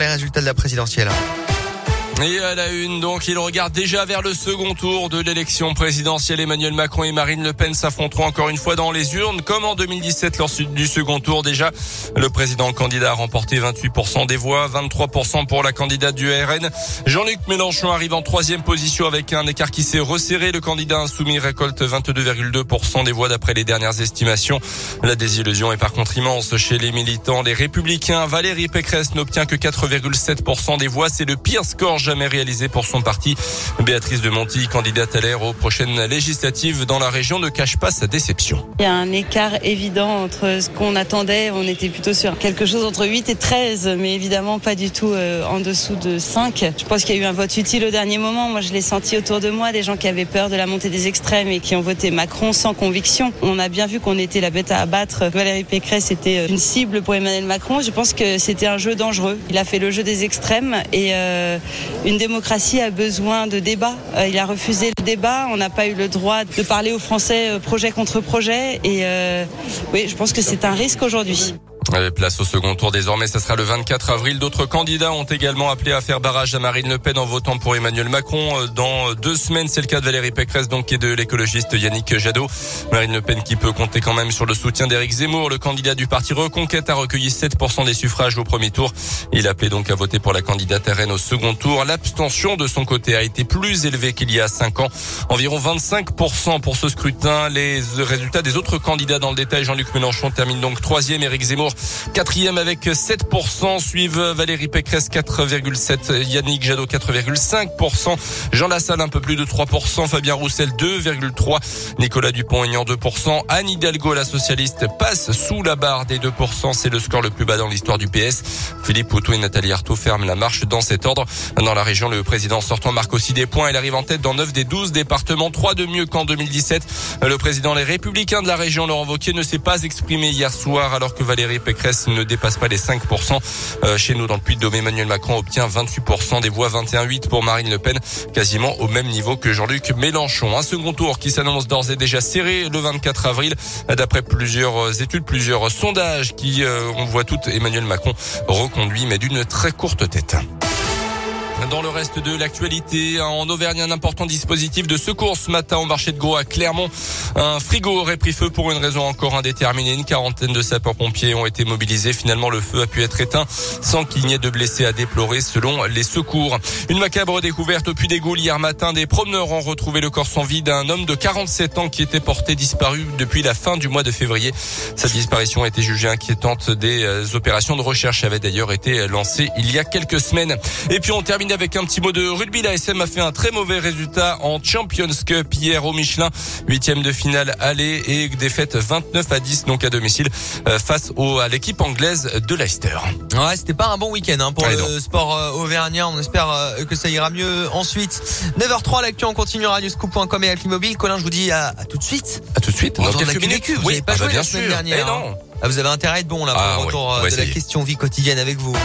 Les résultats de la présidentielle. Et à la une, donc, il regarde déjà vers le second tour de l'élection présidentielle. Emmanuel Macron et Marine Le Pen s'affronteront encore une fois dans les urnes, comme en 2017 lors du second tour. Déjà, le président candidat a remporté 28% des voix, 23% pour la candidate du RN. Jean-Luc Mélenchon arrive en troisième position avec un écart qui s'est resserré. Le candidat insoumis récolte 22,2% des voix d'après les dernières estimations. La désillusion est par contre immense chez les militants. Les républicains, Valérie Pécresse n'obtient que 4,7% des voix. C'est le pire score jamais réalisé pour son parti. Béatrice de Monti, candidate à l'air aux prochaines législatives dans la région, ne cache pas sa déception. Il y a un écart évident entre ce qu'on attendait. On était plutôt sur quelque chose entre 8 et 13, mais évidemment pas du tout euh, en dessous de 5. Je pense qu'il y a eu un vote utile au dernier moment. Moi, je l'ai senti autour de moi, des gens qui avaient peur de la montée des extrêmes et qui ont voté Macron sans conviction. On a bien vu qu'on était la bête à abattre. Valérie Pécresse était euh, une cible pour Emmanuel Macron. Je pense que c'était un jeu dangereux. Il a fait le jeu des extrêmes et euh, une démocratie a besoin de débat. Euh, il a refusé le débat. On n'a pas eu le droit de parler aux Français euh, projet contre projet. Et euh, oui, je pense que c'est un risque aujourd'hui. Place au second tour désormais, ce sera le 24 avril. D'autres candidats ont également appelé à faire barrage à Marine Le Pen en votant pour Emmanuel Macron. Dans deux semaines, c'est le cas de Valérie Pécresse, donc, et de l'écologiste Yannick Jadot. Marine Le Pen qui peut compter quand même sur le soutien d'Éric Zemmour. Le candidat du parti Reconquête a recueilli 7% des suffrages au premier tour. Il appelait donc à voter pour la candidate RN au second tour. L'abstention de son côté a été plus élevée qu'il y a cinq ans. Environ 25% pour ce scrutin. Les résultats des autres candidats dans le détail. Jean-Luc Mélenchon termine donc troisième. Éric Zemmour Quatrième avec 7%, suivent Valérie Pécresse 4,7%, Yannick Jadot 4,5%, Jean Lassalle un peu plus de 3%, Fabien Roussel 2,3%, Nicolas Dupont-Aignan 2%, Anne Hidalgo, la socialiste, passe sous la barre des 2%, c'est le score le plus bas dans l'histoire du PS. Philippe Poutou et Nathalie Arthaud ferment la marche dans cet ordre. Dans la région, le président sortant marque aussi des points. Il arrive en tête dans 9 des 12 départements, 3 de mieux qu'en 2017. Le président Les Républicains de la région, Laurent Wauquiez, ne s'est pas exprimé hier soir alors que Valérie Pécresse ne dépasse pas les 5%. Euh, chez nous, dans le Puy-de-Dôme, Emmanuel Macron obtient 28% des voix, 21,8 pour Marine Le Pen, quasiment au même niveau que Jean-Luc Mélenchon. Un second tour qui s'annonce d'ores et déjà serré le 24 avril. D'après plusieurs études, plusieurs sondages qui, euh, on voit tout Emmanuel Macron reconduit, mais d'une très courte tête. Dans le reste de l'actualité, en Auvergne, un important dispositif de secours ce matin au marché de Gros à Clermont. Un frigo aurait pris feu pour une raison encore indéterminée. Une quarantaine de sapeurs-pompiers ont été mobilisés. Finalement, le feu a pu être éteint sans qu'il n'y ait de blessés à déplorer selon les secours. Une macabre découverte au Puy des Gaules hier matin. Des promeneurs ont retrouvé le corps sans vie d'un homme de 47 ans qui était porté disparu depuis la fin du mois de février. Sa disparition a été jugée inquiétante. Des euh, opérations de recherche avaient d'ailleurs été lancées il y a quelques semaines. Et puis on termine un petit mot de rugby. La SM a fait un très mauvais résultat en Champions Cup hier au Michelin. Huitième de finale aller et défaite 29 à 10 donc à domicile euh, face au, à l'équipe anglaise de Leicester. Ouais, c'était pas un bon week-end hein, pour le sport euh, auvergnat. On espère euh, que ça ira mieux ensuite. 9h03 l'actu on continue radioscoop.com et Mobile. Colin, je vous dis à, tout de suite. À tout de suite. Dans quelques minutes. Vous oui, pas ah bah joué la semaine dernière. Eh non. Hein. Ah, vous avez intérêt à être bon là pour ah, le retour de la question vie quotidienne avec vous.